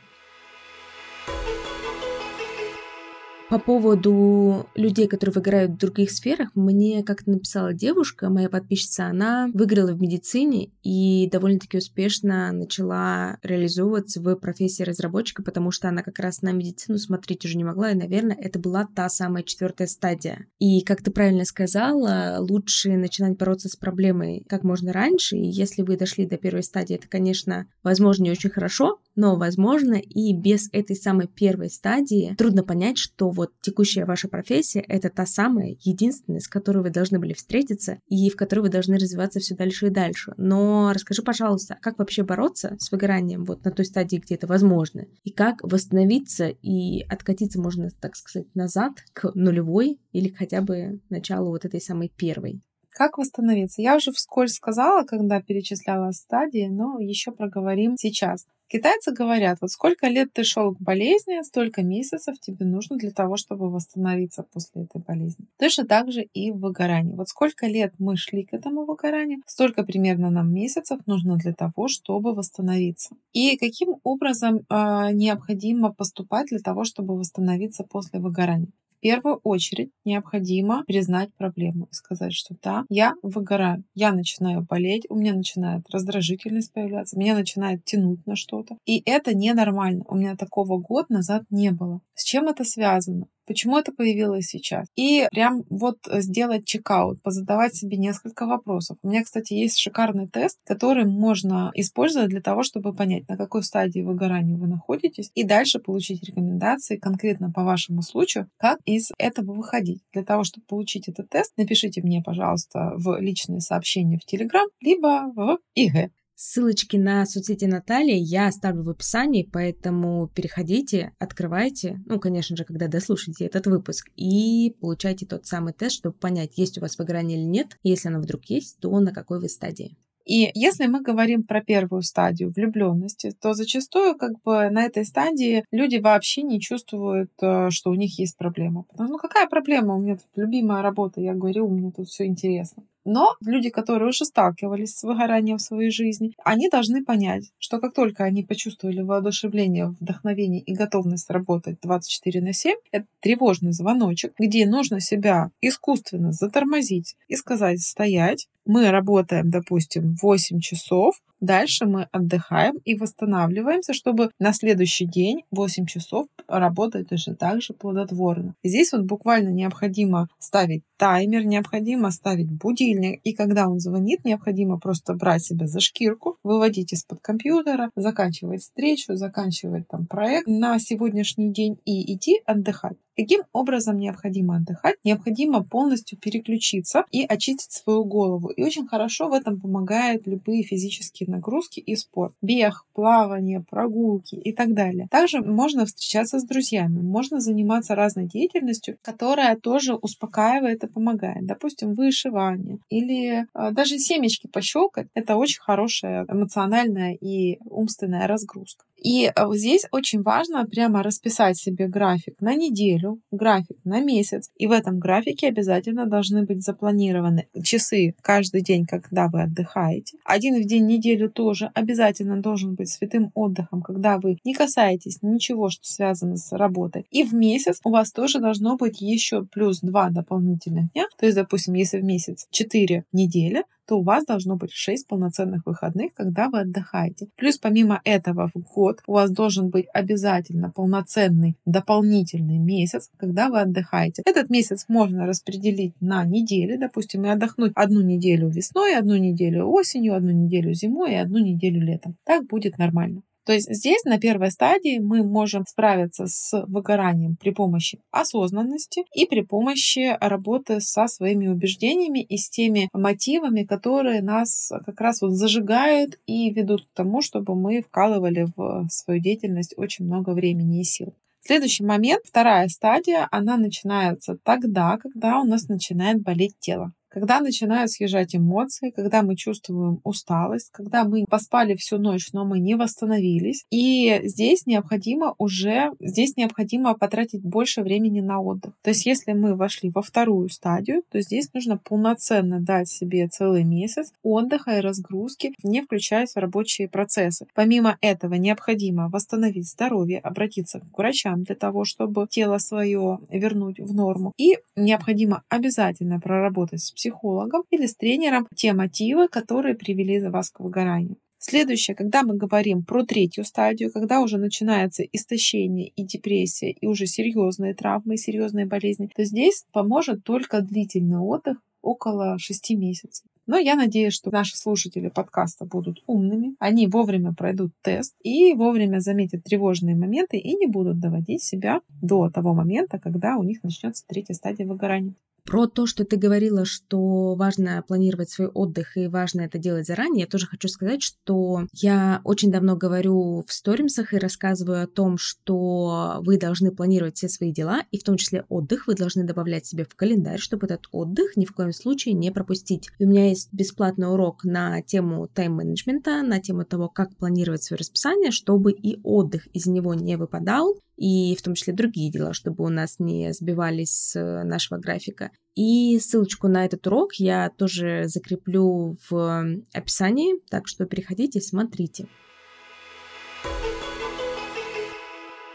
По поводу людей, которые выиграют в других сферах, мне как-то написала девушка, моя подписчица, она выиграла в медицине и довольно-таки успешно начала реализовываться в профессии разработчика, потому что она как раз на медицину смотреть уже не могла, и, наверное, это была та самая четвертая стадия. И, как ты правильно сказала, лучше начинать бороться с проблемой как можно раньше, и если вы дошли до первой стадии, это, конечно, возможно, не очень хорошо, но, возможно, и без этой самой первой стадии трудно понять, что вот текущая ваша профессия — это та самая, единственная, с которой вы должны были встретиться и в которой вы должны развиваться все дальше и дальше. Но расскажи, пожалуйста, как вообще бороться с выгоранием вот на той стадии, где это возможно? И как восстановиться и откатиться, можно так сказать, назад к нулевой или хотя бы началу вот этой самой первой? Как восстановиться? Я уже вскользь сказала, когда перечисляла стадии, но еще проговорим сейчас. Китайцы говорят, вот сколько лет ты шел к болезни, столько месяцев тебе нужно для того, чтобы восстановиться после этой болезни. Точно так же и в выгорании. Вот сколько лет мы шли к этому выгоранию, столько примерно нам месяцев нужно для того, чтобы восстановиться. И каким образом э, необходимо поступать для того, чтобы восстановиться после выгорания? Первую очередь необходимо признать проблему и сказать, что да, я выгораю, я начинаю болеть, у меня начинает раздражительность появляться, меня начинает тянуть на что-то. И это ненормально. У меня такого год назад не было. С чем это связано? Почему это появилось сейчас? И прям вот сделать чекаут, позадавать себе несколько вопросов. У меня, кстати, есть шикарный тест, который можно использовать для того, чтобы понять, на какой стадии выгорания вы находитесь, и дальше получить рекомендации конкретно по вашему случаю, как из этого выходить. Для того, чтобы получить этот тест, напишите мне, пожалуйста, в личные сообщения в Telegram, либо в ИГ. Ссылочки на соцсети Натальи я оставлю в описании, поэтому переходите, открывайте, ну, конечно же, когда дослушаете этот выпуск, и получайте тот самый тест, чтобы понять, есть у вас выгорание или нет. Если оно вдруг есть, то на какой вы стадии. И если мы говорим про первую стадию влюбленности, то зачастую как бы на этой стадии люди вообще не чувствуют, э, что у них есть проблема. Потому ну какая проблема? У меня тут любимая работа, я говорю, у меня тут все интересно. Но люди, которые уже сталкивались с выгоранием в своей жизни, они должны понять, что как только они почувствовали воодушевление, вдохновение и готовность работать 24 на 7, это тревожный звоночек, где нужно себя искусственно затормозить и сказать «стоять», мы работаем, допустим, 8 часов, Дальше мы отдыхаем и восстанавливаемся, чтобы на следующий день 8 часов работать уже так же плодотворно. Здесь вот буквально необходимо ставить таймер, необходимо ставить будильник, и когда он звонит, необходимо просто брать себя за шкирку, выводить из-под компьютера, заканчивать встречу, заканчивать там проект на сегодняшний день и идти отдыхать. Каким образом необходимо отдыхать? Необходимо полностью переключиться и очистить свою голову. И очень хорошо в этом помогают любые физические нагрузки и спорт. Бег, плавание, прогулки и так далее. Также можно встречаться с друзьями, можно заниматься разной деятельностью, которая тоже успокаивает и помогает. Допустим, вышивание или э, даже семечки пощелкать. Это очень хорошая эмоциональная и умственная разгрузка. И э, здесь очень важно прямо расписать себе график на неделю, график на месяц. И в этом графике обязательно должны быть запланированы часы каждый день, когда вы отдыхаете. Один в день неделю тоже обязательно должен быть святым отдыхом, когда вы не касаетесь ничего, что связано с работой. И в месяц у вас тоже должно быть еще плюс два дополнительных дня. То есть, допустим, если в месяц 4 недели, то у вас должно быть 6 полноценных выходных, когда вы отдыхаете. Плюс помимо этого в год у вас должен быть обязательно полноценный дополнительный месяц, когда вы отдыхаете. Этот месяц можно распределить на недели, допустим, и отдохнуть одну неделю весной, одну неделю осенью, одну неделю зимой и одну неделю летом. Так будет нормально. То есть здесь на первой стадии мы можем справиться с выгоранием при помощи осознанности и при помощи работы со своими убеждениями и с теми мотивами, которые нас как раз вот зажигают и ведут к тому, чтобы мы вкалывали в свою деятельность очень много времени и сил. Следующий момент, вторая стадия, она начинается тогда, когда у нас начинает болеть тело. Когда начинают съезжать эмоции, когда мы чувствуем усталость, когда мы поспали всю ночь, но мы не восстановились. И здесь необходимо уже, здесь необходимо потратить больше времени на отдых. То есть если мы вошли во вторую стадию, то здесь нужно полноценно дать себе целый месяц отдыха и разгрузки, не включаясь в рабочие процессы. Помимо этого необходимо восстановить здоровье, обратиться к врачам для того, чтобы тело свое вернуть в норму. И необходимо обязательно проработать с психологом или с тренером те мотивы, которые привели за вас к выгоранию. Следующее, когда мы говорим про третью стадию, когда уже начинается истощение и депрессия, и уже серьезные травмы, серьезные болезни, то здесь поможет только длительный отдых около 6 месяцев. Но я надеюсь, что наши слушатели подкаста будут умными, они вовремя пройдут тест и вовремя заметят тревожные моменты и не будут доводить себя до того момента, когда у них начнется третья стадия выгорания. Про то, что ты говорила, что важно планировать свой отдых и важно это делать заранее, я тоже хочу сказать, что я очень давно говорю в сторимсах и рассказываю о том, что вы должны планировать все свои дела, и в том числе отдых вы должны добавлять себе в календарь, чтобы этот отдых ни в коем случае не пропустить. У меня есть бесплатный урок на тему тайм-менеджмента, на тему того, как планировать свое расписание, чтобы и отдых из него не выпадал, и в том числе другие дела, чтобы у нас не сбивались с нашего графика. И ссылочку на этот урок я тоже закреплю в описании, так что переходите, смотрите.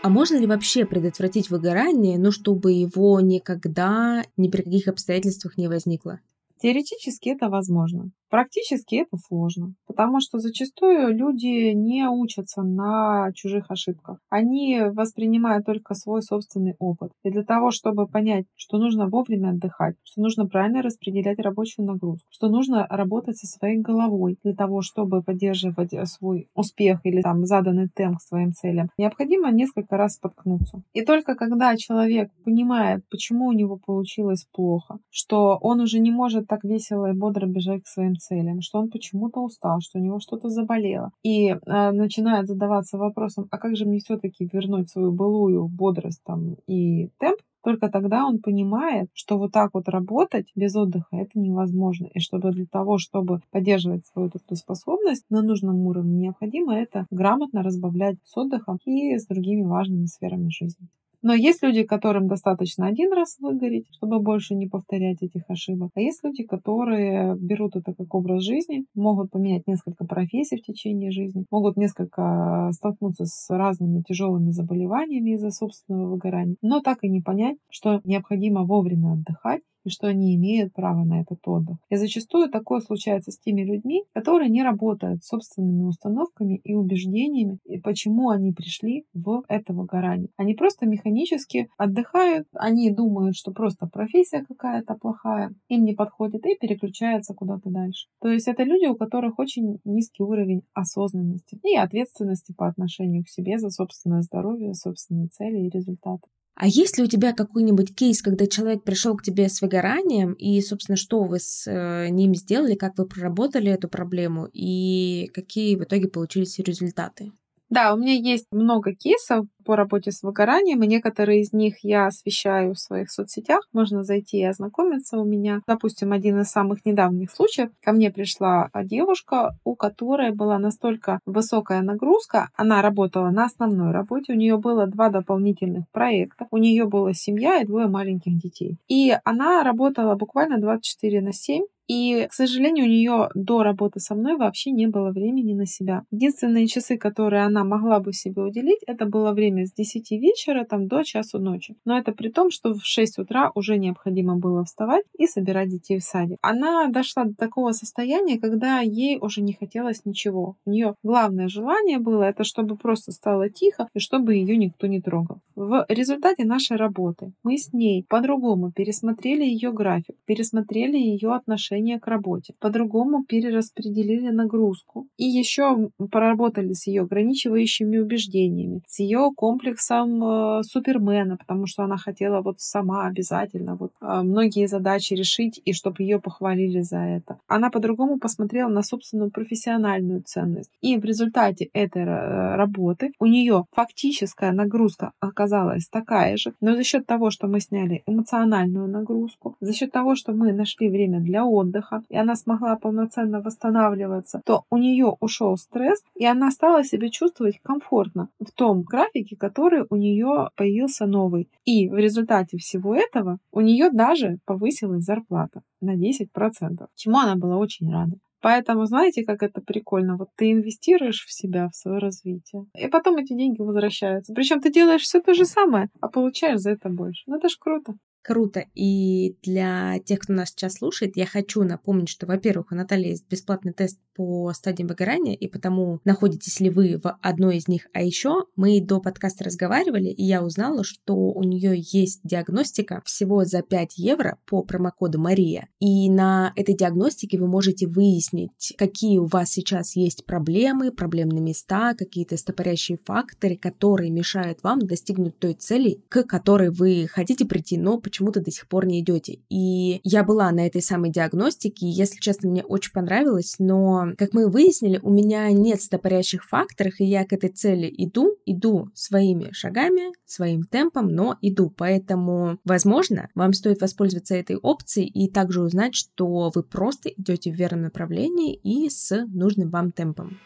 А можно ли вообще предотвратить выгорание, ну, чтобы его никогда, ни при каких обстоятельствах не возникло? Теоретически это возможно. Практически это сложно, потому что зачастую люди не учатся на чужих ошибках. Они воспринимают только свой собственный опыт. И для того, чтобы понять, что нужно вовремя отдыхать, что нужно правильно распределять рабочую нагрузку, что нужно работать со своей головой для того, чтобы поддерживать свой успех или там заданный темп к своим целям, необходимо несколько раз споткнуться. И только когда человек понимает, почему у него получилось плохо, что он уже не может так весело и бодро бежать к своим целям, что он почему-то устал, что у него что-то заболело, и э, начинает задаваться вопросом, а как же мне все-таки вернуть свою былую бодрость там и темп, только тогда он понимает, что вот так вот работать без отдыха это невозможно. И чтобы для того, чтобы поддерживать свою трудоспособность на нужном уровне, необходимо это грамотно разбавлять с отдыхом и с другими важными сферами жизни. Но есть люди, которым достаточно один раз выгореть, чтобы больше не повторять этих ошибок. А есть люди, которые берут это как образ жизни, могут поменять несколько профессий в течение жизни, могут несколько столкнуться с разными тяжелыми заболеваниями из-за собственного выгорания, но так и не понять, что необходимо вовремя отдыхать и что они имеют право на этот отдых. И зачастую такое случается с теми людьми, которые не работают собственными установками и убеждениями, и почему они пришли в это выгорание. Они просто механически отдыхают, они думают, что просто профессия какая-то плохая, им не подходит и переключаются куда-то дальше. То есть это люди, у которых очень низкий уровень осознанности и ответственности по отношению к себе за собственное здоровье, собственные цели и результаты. А есть ли у тебя какой-нибудь кейс, когда человек пришел к тебе с выгоранием, и, собственно, что вы с э, ним сделали, как вы проработали эту проблему, и какие в итоге получились результаты? Да, у меня есть много кейсов по работе с выгоранием, и некоторые из них я освещаю в своих соцсетях. Можно зайти и ознакомиться у меня. Допустим, один из самых недавних случаев. Ко мне пришла девушка, у которой была настолько высокая нагрузка. Она работала на основной работе. У нее было два дополнительных проекта. У нее была семья и двое маленьких детей. И она работала буквально 24 на 7 и, к сожалению, у нее до работы со мной вообще не было времени на себя. Единственные часы, которые она могла бы себе уделить, это было время с 10 вечера там, до часу ночи. Но это при том, что в 6 утра уже необходимо было вставать и собирать детей в садик. Она дошла до такого состояния, когда ей уже не хотелось ничего. У нее главное желание было, это чтобы просто стало тихо и чтобы ее никто не трогал. В результате нашей работы мы с ней по-другому пересмотрели ее график, пересмотрели ее отношения отношение к работе, по-другому перераспределили нагрузку и еще поработали с ее ограничивающими убеждениями, с ее комплексом э, супермена, потому что она хотела вот сама обязательно вот э, многие задачи решить и чтобы ее похвалили за это. Она по-другому посмотрела на собственную профессиональную ценность. И в результате этой э, работы у нее фактическая нагрузка оказалась такая же, но за счет того, что мы сняли эмоциональную нагрузку, за счет того, что мы нашли время для отдыха, отдыха, и она смогла полноценно восстанавливаться, то у нее ушел стресс, и она стала себя чувствовать комфортно в том графике, который у нее появился новый. И в результате всего этого у нее даже повысилась зарплата на 10%, чему она была очень рада. Поэтому знаете, как это прикольно? Вот ты инвестируешь в себя, в свое развитие, и потом эти деньги возвращаются. Причем ты делаешь все то же самое, а получаешь за это больше. Ну это ж круто. Круто. И для тех, кто нас сейчас слушает, я хочу напомнить, что, во-первых, у Натальи есть бесплатный тест по стадиям выгорания, и потому находитесь ли вы в одной из них. А еще мы до подкаста разговаривали, и я узнала, что у нее есть диагностика всего за 5 евро по промокоду Мария. И на этой диагностике вы можете выяснить, какие у вас сейчас есть проблемы, проблемные места, какие-то стопорящие факторы, которые мешают вам достигнуть той цели, к которой вы хотите прийти, но почему почему-то до сих пор не идете. И я была на этой самой диагностике, и, если честно, мне очень понравилось, но, как мы выяснили, у меня нет стопорящих факторов, и я к этой цели иду, иду своими шагами, своим темпом, но иду. Поэтому, возможно, вам стоит воспользоваться этой опцией и также узнать, что вы просто идете в верном направлении и с нужным вам темпом.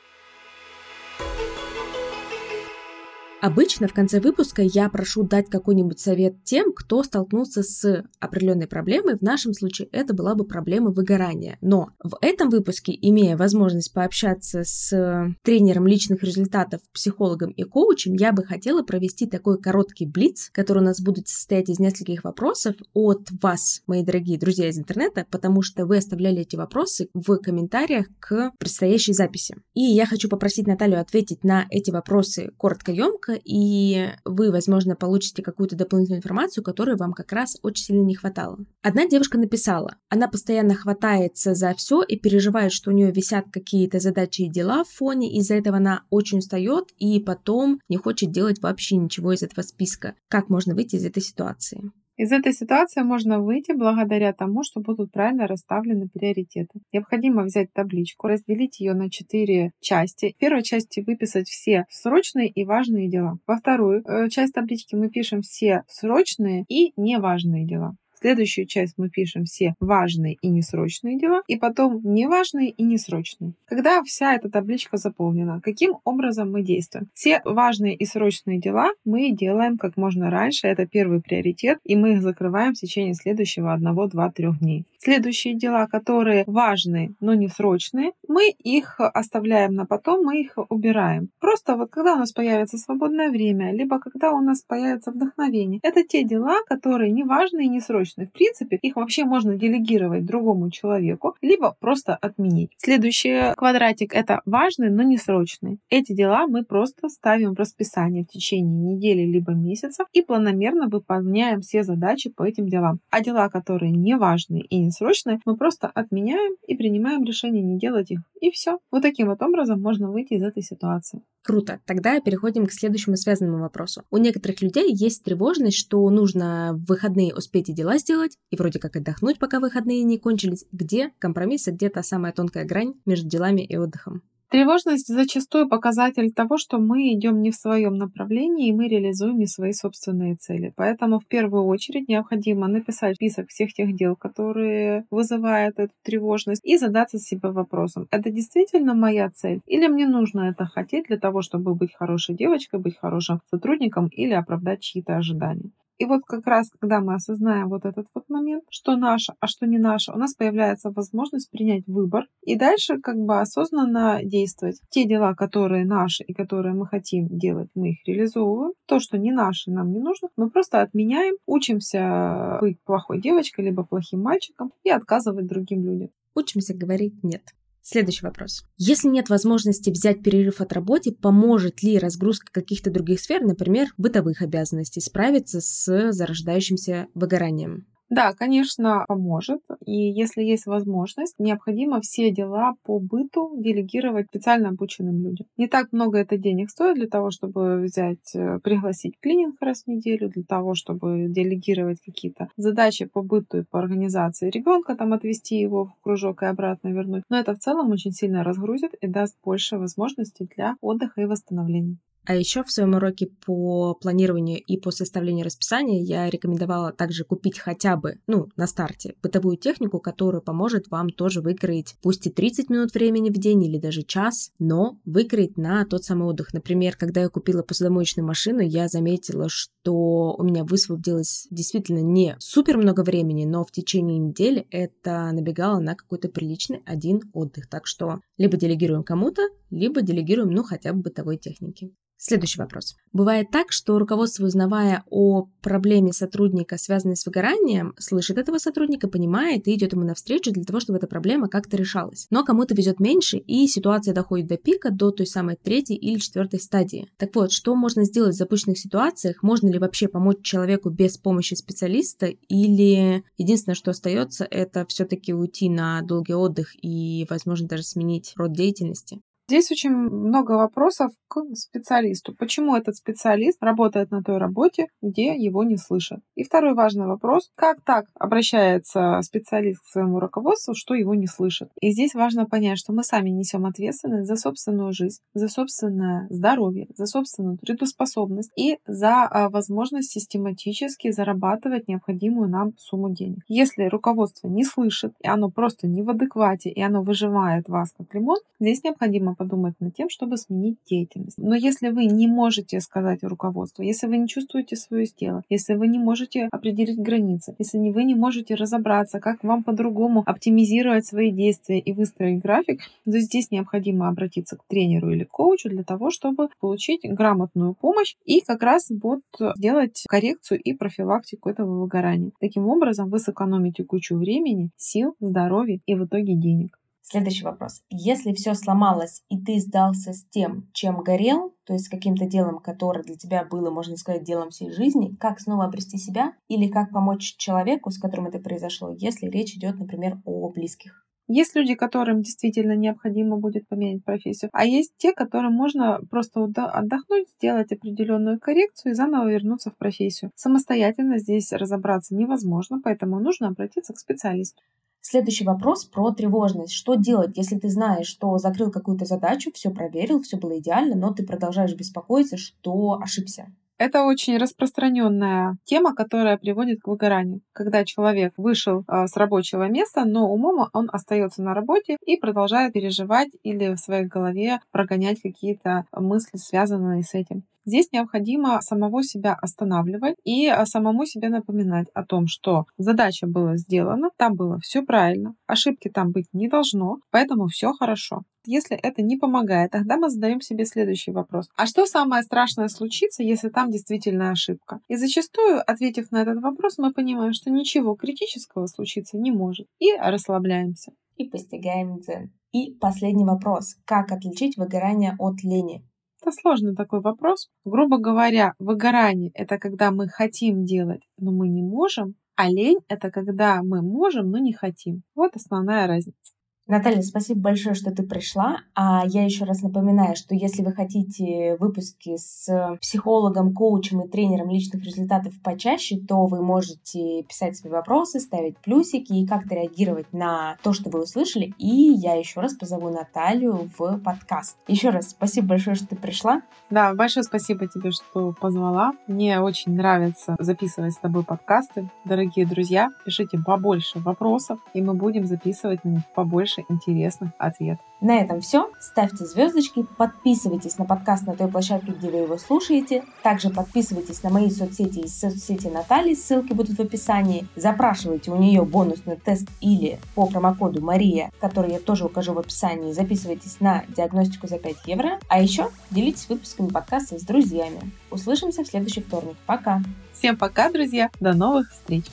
Обычно в конце выпуска я прошу дать какой-нибудь совет тем, кто столкнулся с определенной проблемой. В нашем случае это была бы проблема выгорания. Но в этом выпуске, имея возможность пообщаться с тренером личных результатов, психологом и коучем, я бы хотела провести такой короткий блиц, который у нас будет состоять из нескольких вопросов от вас, мои дорогие друзья из интернета, потому что вы оставляли эти вопросы в комментариях к предстоящей записи. И я хочу попросить Наталью ответить на эти вопросы коротко-емко, и вы, возможно, получите какую-то дополнительную информацию, которой вам как раз очень сильно не хватало. Одна девушка написала, она постоянно хватается за все и переживает, что у нее висят какие-то задачи и дела в фоне, из-за этого она очень устает и потом не хочет делать вообще ничего из этого списка. Как можно выйти из этой ситуации? Из этой ситуации можно выйти благодаря тому, что будут правильно расставлены приоритеты. Необходимо взять табличку, разделить ее на четыре части. В первой части выписать все срочные и важные дела. Во вторую э, часть таблички мы пишем все срочные и неважные дела следующую часть мы пишем все важные и несрочные дела, и потом неважные и несрочные. Когда вся эта табличка заполнена, каким образом мы действуем? Все важные и срочные дела мы делаем как можно раньше, это первый приоритет, и мы их закрываем в течение следующего 1, 2, 3 дней. Следующие дела, которые важные, но не срочные, мы их оставляем на потом, мы их убираем. Просто вот когда у нас появится свободное время, либо когда у нас появится вдохновение, это те дела, которые не важные и не срочные точны. В принципе, их вообще можно делегировать другому человеку, либо просто отменить. Следующий квадратик — это важные, но не срочные. Эти дела мы просто ставим в расписание в течение недели либо месяца и планомерно выполняем все задачи по этим делам. А дела, которые не важные и не срочные, мы просто отменяем и принимаем решение не делать их. И все. Вот таким вот образом можно выйти из этой ситуации. Круто. Тогда переходим к следующему связанному вопросу. У некоторых людей есть тревожность, что нужно в выходные успеть и дела сделать, и вроде как отдохнуть, пока выходные не кончились. Где компромисс и где та самая тонкая грань между делами и отдыхом? Тревожность зачастую показатель того, что мы идем не в своем направлении и мы реализуем не свои собственные цели. Поэтому в первую очередь необходимо написать список всех тех дел, которые вызывают эту тревожность, и задаться себе вопросом, это действительно моя цель или мне нужно это хотеть для того, чтобы быть хорошей девочкой, быть хорошим сотрудником или оправдать чьи-то ожидания. И вот как раз, когда мы осознаем вот этот вот момент, что наше, а что не наше, у нас появляется возможность принять выбор и дальше как бы осознанно действовать. Те дела, которые наши и которые мы хотим делать, мы их реализовываем. То, что не наши, нам не нужно, мы просто отменяем, учимся быть плохой девочкой либо плохим мальчиком и отказывать другим людям. Учимся говорить «нет». Следующий вопрос. Если нет возможности взять перерыв от работы, поможет ли разгрузка каких-то других сфер, например, бытовых обязанностей, справиться с зарождающимся выгоранием? Да, конечно, поможет. И если есть возможность, необходимо все дела по быту делегировать специально обученным людям. Не так много это денег стоит для того, чтобы взять, э, пригласить клининг раз в неделю, для того, чтобы делегировать какие-то задачи по быту и по организации ребенка, там отвести его в кружок и обратно вернуть. Но это в целом очень сильно разгрузит и даст больше возможностей для отдыха и восстановления. А еще в своем уроке по планированию и по составлению расписания я рекомендовала также купить хотя бы, ну, на старте, бытовую технику, которая поможет вам тоже выкроить пусть и 30 минут времени в день или даже час, но выкроить на тот самый отдых. Например, когда я купила посудомоечную машину, я заметила, что у меня высвободилось действительно не супер много времени, но в течение недели это набегало на какой-то приличный один отдых. Так что либо делегируем кому-то, либо делегируем, ну, хотя бы бытовой техники. Следующий вопрос. Бывает так, что руководство, узнавая о проблеме сотрудника, связанной с выгоранием, слышит этого сотрудника, понимает и идет ему навстречу для того, чтобы эта проблема как-то решалась. Но кому-то везет меньше, и ситуация доходит до пика, до той самой третьей или четвертой стадии. Так вот, что можно сделать в запущенных ситуациях? Можно ли вообще помочь человеку без помощи специалиста? Или единственное, что остается, это все-таки уйти на долгий отдых и, возможно, даже сменить род деятельности? Здесь очень много вопросов к специалисту. Почему этот специалист работает на той работе, где его не слышат? И второй важный вопрос. Как так обращается специалист к своему руководству, что его не слышат? И здесь важно понять, что мы сами несем ответственность за собственную жизнь, за собственное здоровье, за собственную трудоспособность и за а, возможность систематически зарабатывать необходимую нам сумму денег. Если руководство не слышит, и оно просто не в адеквате, и оно выживает вас как лимон, здесь необходимо подумать над тем, чтобы сменить деятельность. Но если вы не можете сказать руководству, если вы не чувствуете свое тело, если вы не можете определить границы, если вы не можете разобраться, как вам по-другому оптимизировать свои действия и выстроить график, то здесь необходимо обратиться к тренеру или коучу для того, чтобы получить грамотную помощь и как раз вот сделать коррекцию и профилактику этого выгорания. Таким образом, вы сэкономите кучу времени, сил, здоровья и в итоге денег. Следующий вопрос. Если все сломалось, и ты сдался с тем, чем горел, то есть с каким-то делом, которое для тебя было, можно сказать, делом всей жизни, как снова обрести себя или как помочь человеку, с которым это произошло, если речь идет, например, о близких? Есть люди, которым действительно необходимо будет поменять профессию, а есть те, которым можно просто отдохнуть, сделать определенную коррекцию и заново вернуться в профессию. Самостоятельно здесь разобраться невозможно, поэтому нужно обратиться к специалисту. Следующий вопрос про тревожность. Что делать, если ты знаешь, что закрыл какую-то задачу, все проверил, все было идеально, но ты продолжаешь беспокоиться, что ошибся? Это очень распространенная тема, которая приводит к выгоранию. Когда человек вышел а, с рабочего места, но умом он остается на работе и продолжает переживать или в своей голове прогонять какие-то мысли, связанные с этим. Здесь необходимо самого себя останавливать и а, самому себе напоминать о том, что задача была сделана, там было все правильно, ошибки там быть не должно, поэтому все хорошо. Если это не помогает, тогда мы задаем себе следующий вопрос. А что самое страшное случится, если там действительно ошибка? И зачастую, ответив на этот вопрос, мы понимаем, что ничего критического случиться не может. И расслабляемся. И постигаем дзен. И последний вопрос. Как отличить выгорание от лени? Это сложный такой вопрос. Грубо говоря, выгорание — это когда мы хотим делать, но мы не можем, а лень — это когда мы можем, но не хотим. Вот основная разница. Наталья, спасибо большое, что ты пришла. А я еще раз напоминаю, что если вы хотите выпуски с психологом, коучем и тренером личных результатов почаще, то вы можете писать свои вопросы, ставить плюсики и как-то реагировать на то, что вы услышали. И я еще раз позову Наталью в подкаст. Еще раз спасибо большое, что ты пришла. Да, большое спасибо тебе, что позвала. Мне очень нравится записывать с тобой подкасты. Дорогие друзья, пишите побольше вопросов, и мы будем записывать на них побольше больше интересных ответов. На этом все. Ставьте звездочки, подписывайтесь на подкаст на той площадке, где вы его слушаете. Также подписывайтесь на мои соцсети и соцсети Натальи, ссылки будут в описании. Запрашивайте у нее бонусный тест или по промокоду Мария, который я тоже укажу в описании. Записывайтесь на диагностику за 5 евро. А еще делитесь выпусками подкаста с друзьями. Услышимся в следующий вторник. Пока! Всем пока, друзья! До новых встреч!